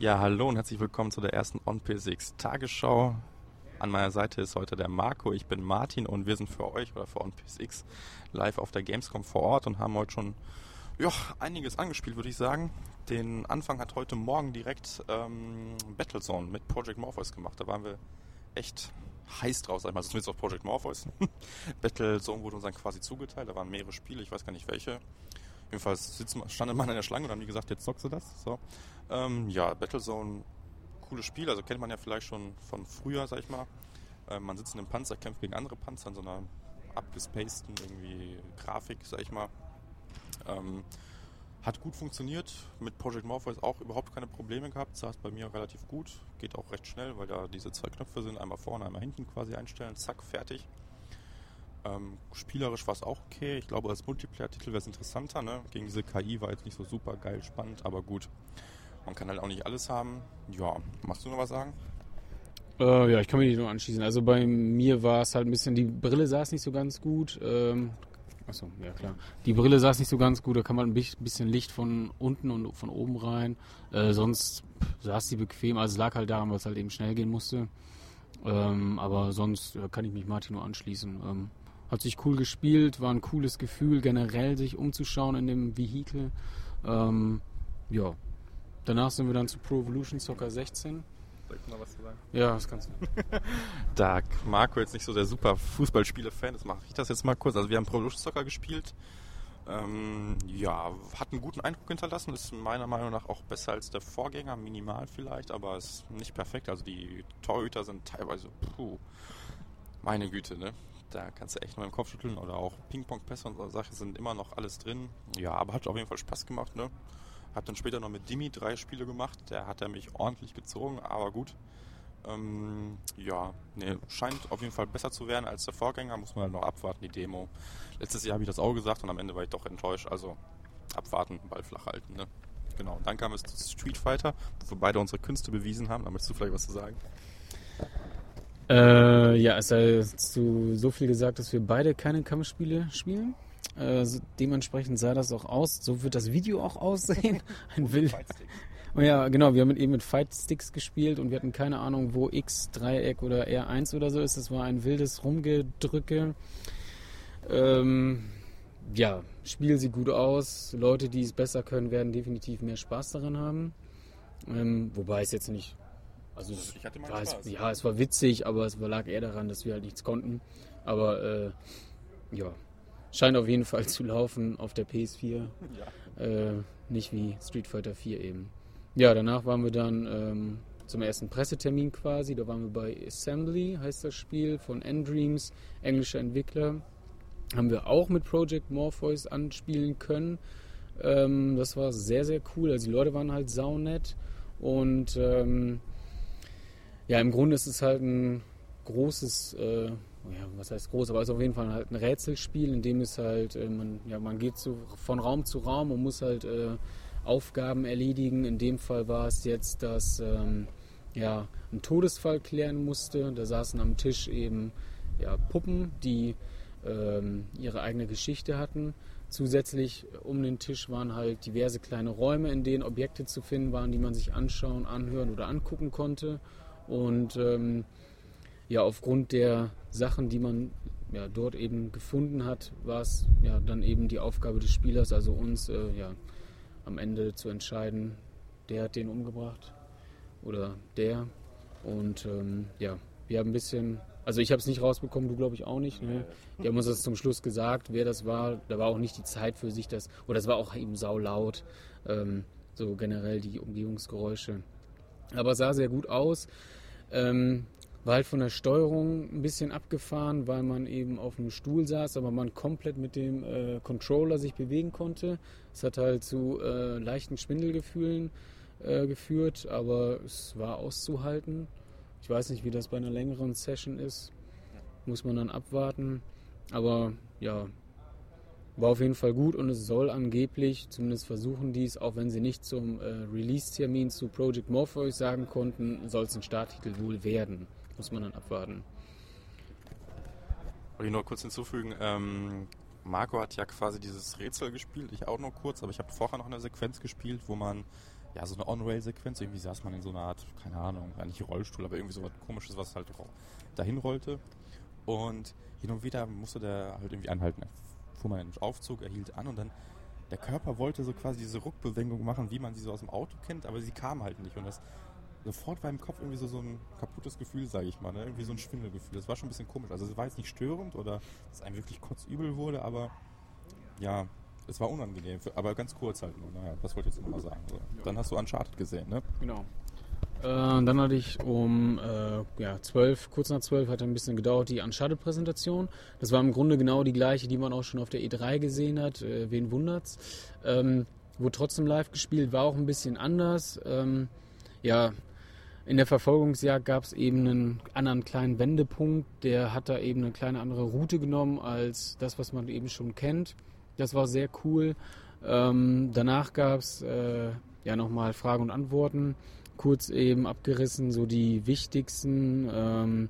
Ja, hallo und herzlich willkommen zu der ersten OnPSX Tagesschau. An meiner Seite ist heute der Marco, ich bin Martin und wir sind für euch oder für OnPSX live auf der Gamescom vor Ort und haben heute schon ja, einiges angespielt, würde ich sagen. Den Anfang hat heute Morgen direkt ähm, Battlezone mit Project Morpheus gemacht. Da waren wir echt heiß draus, sag ich mal, zumindest auf Project Morpheus. Battlezone wurde uns dann quasi zugeteilt, da waren mehrere Spiele, ich weiß gar nicht welche. Jedenfalls sitzen, stand man in der Schlange und haben die gesagt, jetzt zockst du das. So. Ähm, ja, Battlezone, cooles Spiel, also kennt man ja vielleicht schon von früher, sag ich mal. Ähm, man sitzt in einem Panzer, kämpft gegen andere Panzer in so einer abgespaceden irgendwie Grafik, sag ich mal. Ähm, hat gut funktioniert, mit Project Morpheus auch überhaupt keine Probleme gehabt, saß bei mir relativ gut, geht auch recht schnell, weil da diese zwei Knöpfe sind, einmal vorne, einmal hinten quasi einstellen, zack, fertig. Ähm, spielerisch war es auch okay, ich glaube als Multiplayer-Titel wäre es interessanter, ne? gegen diese KI war jetzt nicht so super geil spannend, aber gut, man kann halt auch nicht alles haben. Ja, machst du noch was sagen? Äh, ja, ich kann mich nicht nur anschließen. Also bei mir war es halt ein bisschen, die Brille saß nicht so ganz gut. Ähm, Achso, ja klar. Die Brille saß nicht so ganz gut, da kann man ein bisschen Licht von unten und von oben rein. Äh, sonst saß die bequem, also es lag halt daran, weil es halt eben schnell gehen musste. Ähm, aber sonst äh, kann ich mich Martin nur anschließen. Ähm, hat sich cool gespielt, war ein cooles Gefühl, generell sich umzuschauen in dem Vehikel. Ähm, ja. Danach sind wir dann zu Pro Evolution Soccer 16. Soll ich mal was zu sagen? Ja, das kannst du. da Marco jetzt nicht so der super Fußballspiele-Fan ist, mache ich das jetzt mal kurz. Also wir haben Pro Evolution Soccer gespielt. Ähm, ja, hat einen guten Eindruck hinterlassen. Ist meiner Meinung nach auch besser als der Vorgänger, minimal vielleicht, aber ist nicht perfekt. Also die Torhüter sind teilweise, puh, meine Güte, ne? Da kannst du echt nur im Kopf schütteln oder auch Ping-Pong-Pässe und so Sachen sind immer noch alles drin. Ja, aber hat auf jeden Fall Spaß gemacht, ne? Hab dann später noch mit Dimi drei Spiele gemacht. Der hat er mich ordentlich gezogen, aber gut. Ähm, ja, nee, scheint auf jeden Fall besser zu werden als der Vorgänger. Muss man halt noch abwarten, die Demo. Letztes Jahr habe ich das auch gesagt und am Ende war ich doch enttäuscht. Also abwarten, Ball flach halten. Ne? Genau, und dann kam es zu Street Fighter, wo wir beide unsere Künste bewiesen haben. Da möchtest du vielleicht was zu sagen? Äh, ja, es sei zu so viel gesagt, dass wir beide keine Kampfspiele spielen. Äh, dementsprechend sah das auch aus. So wird das Video auch aussehen. Ein wild. Oh ja, genau, wir haben eben mit Fight Sticks gespielt und wir hatten keine Ahnung, wo X, Dreieck oder R1 oder so ist. Es war ein wildes Rumgedrücke. Ähm, ja, Spiel sieht gut aus. Leute, die es besser können, werden definitiv mehr Spaß daran haben. Ähm, wobei es jetzt nicht. Also, es, ich hatte mal war Spaß. Es, ja, es war witzig, aber es lag eher daran, dass wir halt nichts konnten. Aber äh, ja, scheint auf jeden Fall zu laufen auf der PS4. Ja. Äh, nicht wie Street Fighter 4 eben. Ja, danach waren wir dann ähm, zum ersten Pressetermin quasi. Da waren wir bei Assembly, heißt das Spiel, von Endreams, englischer Entwickler. Haben wir auch mit Project Morpheus anspielen können. Ähm, das war sehr, sehr cool. Also die Leute waren halt saunett. Und ähm, ja, im Grunde ist es halt ein großes, äh, ja, was heißt groß, aber es ist auf jeden Fall halt ein Rätselspiel, in dem es halt, äh, man, ja, man geht so von Raum zu Raum und muss halt äh, Aufgaben erledigen. In dem Fall war es jetzt, dass ähm, ja, ein Todesfall klären musste. Da saßen am Tisch eben ja, Puppen, die ähm, ihre eigene Geschichte hatten. Zusätzlich um den Tisch waren halt diverse kleine Räume, in denen Objekte zu finden waren, die man sich anschauen, anhören oder angucken konnte. Und ähm, ja, aufgrund der Sachen, die man ja, dort eben gefunden hat, war es ja dann eben die Aufgabe des Spielers, also uns äh, ja, am Ende zu entscheiden, der hat den umgebracht oder der. Und ähm, ja, wir haben ein bisschen, also ich habe es nicht rausbekommen, du glaube ich auch nicht. Ne? Die haben uns das zum Schluss gesagt, wer das war. Da war auch nicht die Zeit für sich, das, oder es war auch eben saulaut, ähm, so generell die Umgebungsgeräusche. Aber es sah sehr gut aus. Ähm, war halt von der Steuerung ein bisschen abgefahren, weil man eben auf einem Stuhl saß, aber man komplett mit dem äh, Controller sich bewegen konnte. Es hat halt zu äh, leichten Schwindelgefühlen äh, geführt, aber es war auszuhalten. Ich weiß nicht, wie das bei einer längeren Session ist. Muss man dann abwarten. Aber ja, war auf jeden Fall gut und es soll angeblich, zumindest versuchen dies, auch wenn sie nicht zum äh, Release-Termin zu Project Morpheus sagen konnten, soll es ein Starttitel wohl werden. Muss man dann abwarten. Wollte ich nur kurz hinzufügen, ähm, Marco hat ja quasi dieses Rätsel gespielt, ich auch nur kurz, aber ich habe vorher noch eine Sequenz gespielt, wo man ja, so eine On-Rail-Sequenz. Irgendwie saß man in so einer Art, keine Ahnung, nicht Rollstuhl, aber irgendwie so was komisches, was halt dahin rollte. Und hin und wieder musste der halt irgendwie anhalten. Fuhr man in den Aufzug, er hielt an und dann der Körper wollte so quasi diese Ruckbewegung machen, wie man sie so aus dem Auto kennt, aber sie kam halt nicht. Und das sofort war im Kopf irgendwie so, so ein kaputtes Gefühl, sage ich mal, ne? irgendwie so ein Schwindelgefühl. Das war schon ein bisschen komisch. Also es war jetzt nicht störend oder dass einem wirklich kotzübel wurde, aber ja, es war unangenehm, aber ganz kurz halt nur. Naja, das wollte ich jetzt nochmal sagen. So. Dann hast du Uncharted gesehen, ne? Genau. Äh, dann hatte ich um äh, ja, 12, kurz nach 12 hat ein bisschen gedauert, die Uncharted-Präsentation. Das war im Grunde genau die gleiche, die man auch schon auf der E3 gesehen hat. Äh, wen wundert's? Ähm, wurde trotzdem live gespielt, war auch ein bisschen anders. Ähm, ja, in der Verfolgungsjagd gab es eben einen anderen kleinen Wendepunkt. Der hat da eben eine kleine andere Route genommen als das, was man eben schon kennt. Das war sehr cool. Ähm, danach gab es äh, ja nochmal Fragen und Antworten. Kurz eben abgerissen, so die wichtigsten. Ähm,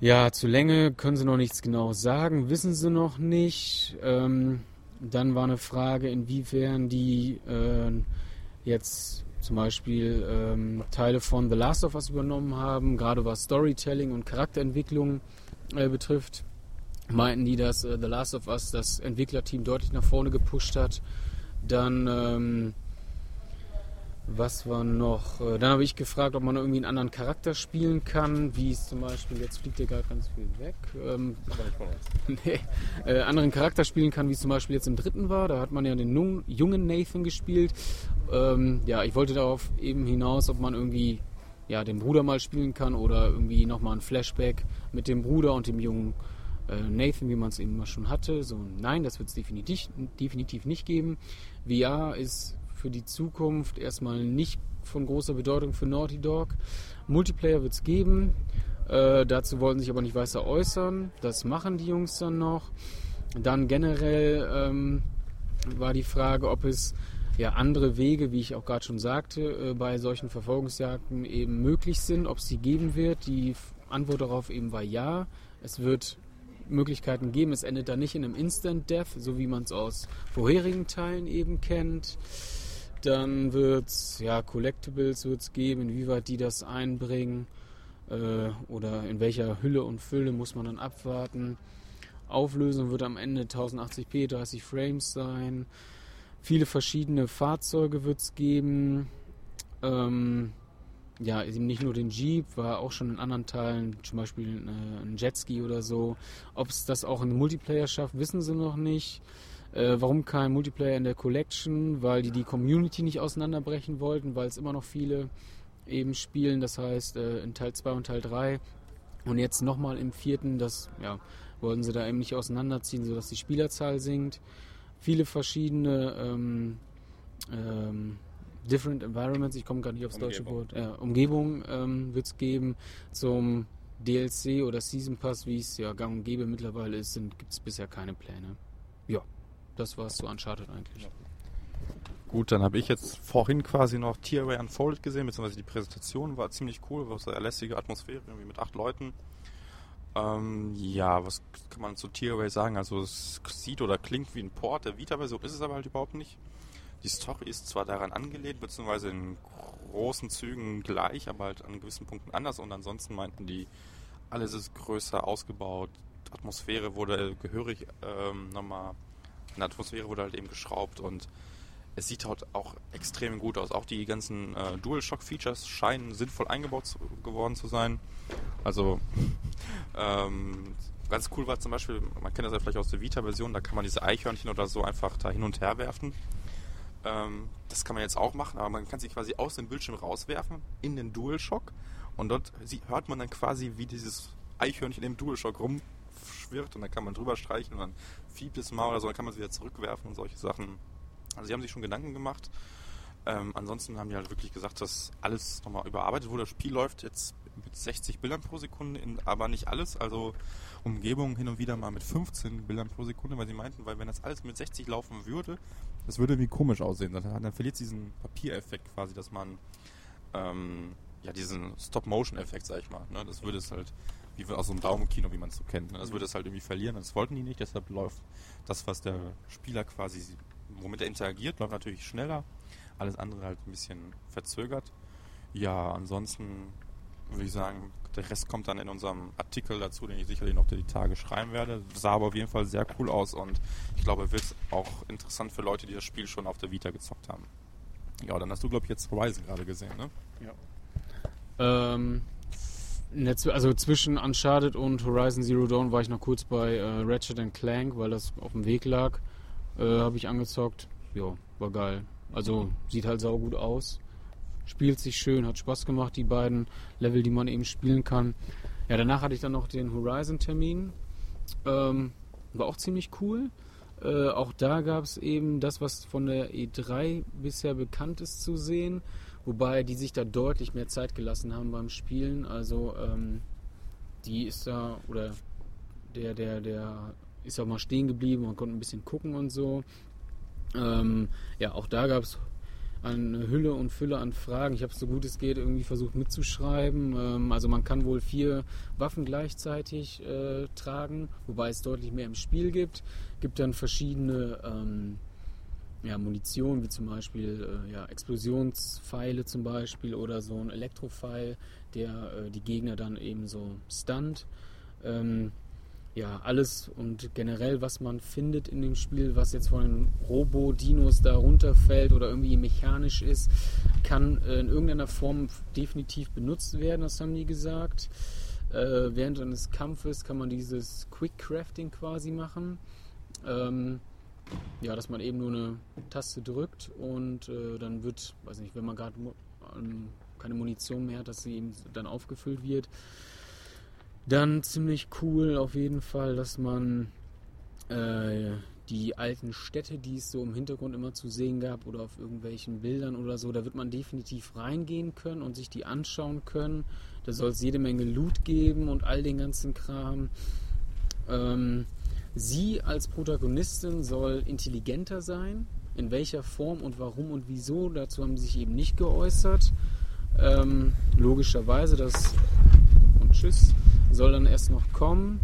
ja, zur Länge können sie noch nichts genau sagen, wissen sie noch nicht. Ähm, dann war eine Frage, inwiefern die äh, jetzt zum Beispiel ähm, Teile von The Last of Us übernommen haben, gerade was Storytelling und Charakterentwicklung äh, betrifft. Meinten die, dass äh, The Last of Us das Entwicklerteam deutlich nach vorne gepusht hat. Dann ähm, was war noch? Äh, dann habe ich gefragt, ob man irgendwie einen anderen Charakter spielen kann, wie es zum Beispiel, jetzt fliegt hier gerade ganz viel weg, ähm, nee, äh, anderen Charakter spielen kann, wie es zum Beispiel jetzt im dritten war. Da hat man ja den jungen Nathan gespielt. Ähm, ja, ich wollte darauf eben hinaus, ob man irgendwie ja, den Bruder mal spielen kann oder irgendwie nochmal ein Flashback mit dem Bruder und dem jungen äh, Nathan, wie man es eben mal schon hatte. So, nein, das wird es definitiv, definitiv nicht geben. VR ist für die Zukunft erstmal nicht von großer Bedeutung für Naughty Dog. Multiplayer wird es geben. Äh, dazu wollten sich aber nicht weiter äußern. Das machen die Jungs dann noch. Dann generell ähm, war die Frage, ob es ja andere Wege, wie ich auch gerade schon sagte, äh, bei solchen Verfolgungsjagden eben möglich sind, ob es sie geben wird. Die Antwort darauf eben war ja. Es wird Möglichkeiten geben. Es endet da nicht in einem Instant Death, so wie man es aus vorherigen Teilen eben kennt. Dann wird es ja, Collectibles wird's geben, inwieweit die das einbringen äh, oder in welcher Hülle und Fülle muss man dann abwarten. Auflösung wird am Ende 1080p 30 Frames sein. Viele verschiedene Fahrzeuge wird es geben. Ähm, ja, eben nicht nur den Jeep, war auch schon in anderen Teilen, zum Beispiel äh, ein Jetski oder so. Ob es das auch in Multiplayer schafft, wissen sie noch nicht. Äh, warum kein Multiplayer in der Collection? Weil die die Community nicht auseinanderbrechen wollten, weil es immer noch viele eben spielen. Das heißt, äh, in Teil 2 und Teil 3 und jetzt nochmal im vierten, das ja, wollten sie da eben nicht auseinanderziehen, sodass die Spielerzahl sinkt. Viele verschiedene ähm, ähm, Different Environments, ich komme gar nicht aufs deutsche Wort, äh, Umgebung ähm, wird es geben zum DLC oder Season Pass, wie es ja gang und gäbe mittlerweile ist, gibt es bisher keine Pläne. Ja. Das war es zu Uncharted eigentlich. Gut, dann habe ich jetzt vorhin quasi noch TRA Unfolded gesehen, beziehungsweise die Präsentation war ziemlich cool, war so eine lässige Atmosphäre, irgendwie mit acht Leuten. Ähm, ja, was kann man zu TRA sagen? Also es sieht oder klingt wie ein Port der Vita-Version, ist es aber halt überhaupt nicht. Die Story ist zwar daran angelehnt, beziehungsweise in großen Zügen gleich, aber halt an gewissen Punkten anders und ansonsten meinten die, alles ist größer ausgebaut, Atmosphäre wurde gehörig ähm, nochmal in der Atmosphäre wurde halt eben geschraubt und es sieht halt auch extrem gut aus. Auch die ganzen äh, DualShock-Features scheinen sinnvoll eingebaut zu, geworden zu sein. Also ähm, ganz cool war zum Beispiel, man kennt das ja vielleicht aus der Vita-Version, da kann man diese Eichhörnchen oder so einfach da hin und her werfen. Ähm, das kann man jetzt auch machen, aber man kann sie quasi aus dem Bildschirm rauswerfen in den DualShock und dort hört man dann quasi, wie dieses Eichhörnchen im DualShock rum schwirrt und dann kann man drüber streichen und dann fiebt es mal oder so, dann kann man es wieder zurückwerfen und solche Sachen. Also sie haben sich schon Gedanken gemacht. Ähm, ansonsten haben die halt wirklich gesagt, dass alles nochmal überarbeitet wurde. Das Spiel läuft jetzt mit 60 Bildern pro Sekunde, in, aber nicht alles. Also Umgebung hin und wieder mal mit 15 Bildern pro Sekunde, weil sie meinten, weil wenn das alles mit 60 laufen würde, das würde irgendwie komisch aussehen. Dann, dann verliert es diesen Papiereffekt quasi, dass man ähm, ja diesen Stop-Motion-Effekt, sag ich mal. Ne? Das würde es halt wie aus so einem Daumenkino, wie man es so kennt. Ne? Das würde es halt irgendwie verlieren. Das wollten die nicht, deshalb läuft das, was der Spieler quasi, womit er interagiert, läuft natürlich schneller. alles andere halt ein bisschen verzögert. Ja, ansonsten würde ich sagen, der Rest kommt dann in unserem Artikel dazu, den ich sicherlich noch die Tage schreiben werde. Sah aber auf jeden Fall sehr cool aus und ich glaube, wird auch interessant für Leute, die das Spiel schon auf der Vita gezockt haben. Ja, dann hast du, glaube ich, jetzt Horizon gerade gesehen, ne? Ja. Ähm, also zwischen Uncharted und Horizon Zero Dawn war ich noch kurz bei äh, Ratchet Clank, weil das auf dem Weg lag. Äh, Habe ich angezockt. Ja, war geil. Also sieht halt saugut aus. Spielt sich schön, hat Spaß gemacht, die beiden Level, die man eben spielen kann. Ja, danach hatte ich dann noch den Horizon-Termin. Ähm, war auch ziemlich cool. Äh, auch da gab es eben das, was von der E3 bisher bekannt ist, zu sehen. Wobei die sich da deutlich mehr Zeit gelassen haben beim Spielen. Also ähm, die ist da, oder der, der, der ist auch mal stehen geblieben und konnte ein bisschen gucken und so. Ähm, ja, auch da gab es eine Hülle und Fülle an Fragen. Ich habe es so gut es geht irgendwie versucht mitzuschreiben. Ähm, also man kann wohl vier Waffen gleichzeitig äh, tragen, wobei es deutlich mehr im Spiel gibt. Gibt dann verschiedene ähm, ja, Munition, wie zum Beispiel äh, ja, Explosionspfeile zum Beispiel oder so ein Elektropfeil, der äh, die Gegner dann eben so stunt. Ähm, ja, alles und generell, was man findet in dem Spiel, was jetzt von den Robo-Dinos da runterfällt oder irgendwie mechanisch ist, kann äh, in irgendeiner Form definitiv benutzt werden, das haben die gesagt. Äh, während eines Kampfes kann man dieses Quick Crafting quasi machen. Ähm, ja, dass man eben nur eine Taste drückt und äh, dann wird, weiß nicht, wenn man gerade ähm, keine Munition mehr hat, dass sie eben dann aufgefüllt wird. Dann ziemlich cool auf jeden Fall, dass man äh, die alten Städte, die es so im Hintergrund immer zu sehen gab oder auf irgendwelchen Bildern oder so, da wird man definitiv reingehen können und sich die anschauen können. Da soll es jede Menge Loot geben und all den ganzen Kram. Ähm, Sie als Protagonistin soll intelligenter sein. In welcher Form und warum und wieso, dazu haben sie sich eben nicht geäußert. Ähm, logischerweise, das und tschüss, soll dann erst noch kommen.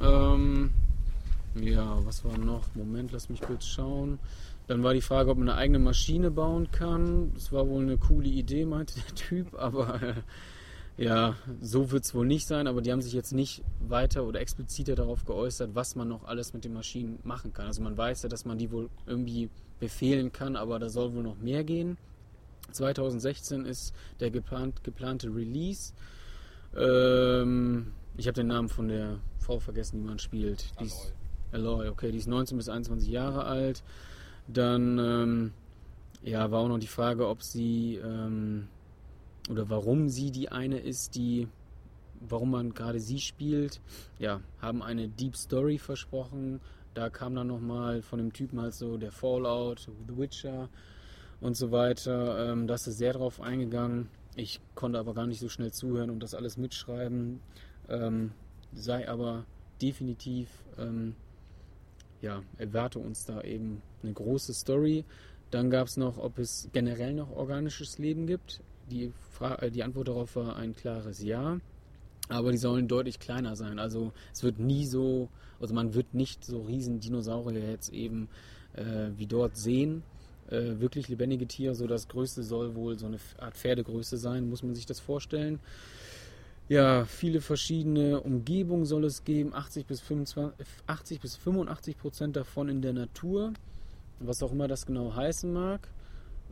Ähm, ja, was war noch? Moment, lass mich kurz schauen. Dann war die Frage, ob man eine eigene Maschine bauen kann. Das war wohl eine coole Idee, meinte der Typ, aber äh, ja, so wird es wohl nicht sein, aber die haben sich jetzt nicht weiter oder expliziter darauf geäußert, was man noch alles mit den Maschinen machen kann. Also man weiß ja, dass man die wohl irgendwie befehlen kann, aber da soll wohl noch mehr gehen. 2016 ist der geplant, geplante Release. Ähm, ich habe den Namen von der Frau vergessen, die man spielt. Die ist, Aloy, okay, die ist 19 bis 21 Jahre alt. Dann ähm, ja, war auch noch die Frage, ob sie ähm, oder warum sie die eine ist, die, warum man gerade sie spielt. Ja, haben eine Deep Story versprochen. Da kam dann nochmal von dem Typen halt so der Fallout, The Witcher und so weiter. Ähm, da ist sehr drauf eingegangen. Ich konnte aber gar nicht so schnell zuhören und das alles mitschreiben. Ähm, sei aber definitiv, ähm, ja, erwarte uns da eben eine große Story. Dann gab es noch, ob es generell noch organisches Leben gibt. Die, Fra äh, die Antwort darauf war ein klares Ja. Aber die sollen deutlich kleiner sein. Also es wird nie so, also man wird nicht so riesen Dinosaurier jetzt eben äh, wie dort sehen. Äh, wirklich lebendige Tiere, so das Größte soll wohl so eine Art Pferdegröße sein, muss man sich das vorstellen. Ja, viele verschiedene Umgebungen soll es geben, 80 bis, 25, 80 bis 85 Prozent davon in der Natur, was auch immer das genau heißen mag.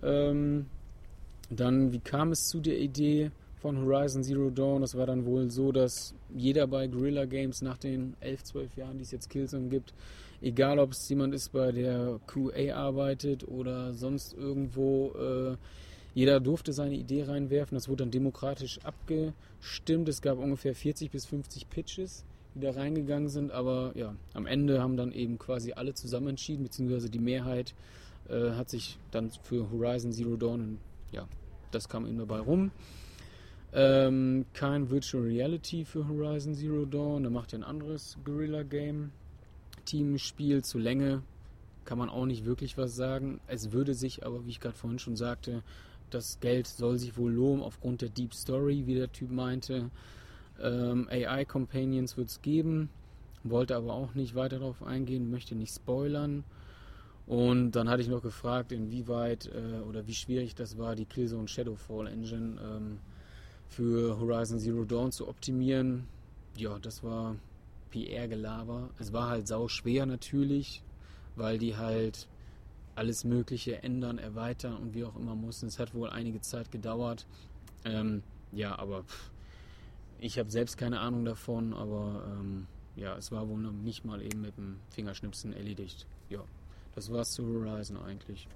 Ähm, dann, wie kam es zu der Idee von Horizon Zero Dawn? Das war dann wohl so, dass jeder bei Guerrilla Games nach den 11, 12 Jahren, die es jetzt Killzone gibt, egal ob es jemand ist, bei der QA arbeitet oder sonst irgendwo, äh, jeder durfte seine Idee reinwerfen. Das wurde dann demokratisch abgestimmt. Es gab ungefähr 40 bis 50 Pitches, die da reingegangen sind. Aber ja, am Ende haben dann eben quasi alle zusammen entschieden, beziehungsweise die Mehrheit äh, hat sich dann für Horizon Zero Dawn ja, das kam ihm dabei rum. Ähm, kein Virtual Reality für Horizon Zero Dawn. Da macht ja ein anderes Guerrilla Game Team Spiel. Zu Länge kann man auch nicht wirklich was sagen. Es würde sich aber, wie ich gerade vorhin schon sagte, das Geld soll sich wohl lohnen aufgrund der Deep Story, wie der Typ meinte. Ähm, AI Companions wird es geben, wollte aber auch nicht weiter darauf eingehen, möchte nicht spoilern. Und dann hatte ich noch gefragt, inwieweit äh, oder wie schwierig das war, die Killzone Shadowfall Engine ähm, für Horizon Zero Dawn zu optimieren. Ja, das war PR-Gelaber. Es war halt sau schwer natürlich, weil die halt alles Mögliche ändern, erweitern und wie auch immer mussten. Es hat wohl einige Zeit gedauert. Ähm, ja, aber pff, ich habe selbst keine Ahnung davon, aber ähm, ja, es war wohl noch nicht mal eben mit dem Fingerschnipsen erledigt. Ja, das war's zu Horizon eigentlich.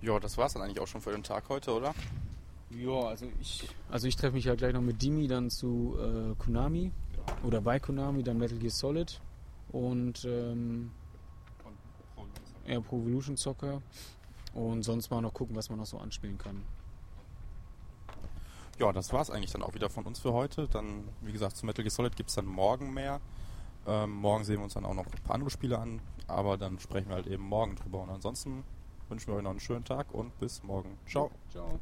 Ja, das war's dann eigentlich auch schon für den Tag heute, oder? Ja, also ich, also ich treffe mich ja gleich noch mit Dimi dann zu äh, Konami oder bei Konami, dann Metal Gear Solid und ähm, ja, Pro Evolution Soccer und sonst mal noch gucken, was man noch so anspielen kann. Ja, das war's eigentlich dann auch wieder von uns für heute. Dann, wie gesagt, zu Metal Gear Solid gibt's dann morgen mehr. Ähm, morgen sehen wir uns dann auch noch ein paar andere Spiele an, aber dann sprechen wir halt eben morgen drüber. Und ansonsten wünschen wir euch noch einen schönen Tag und bis morgen. Ciao. Ciao.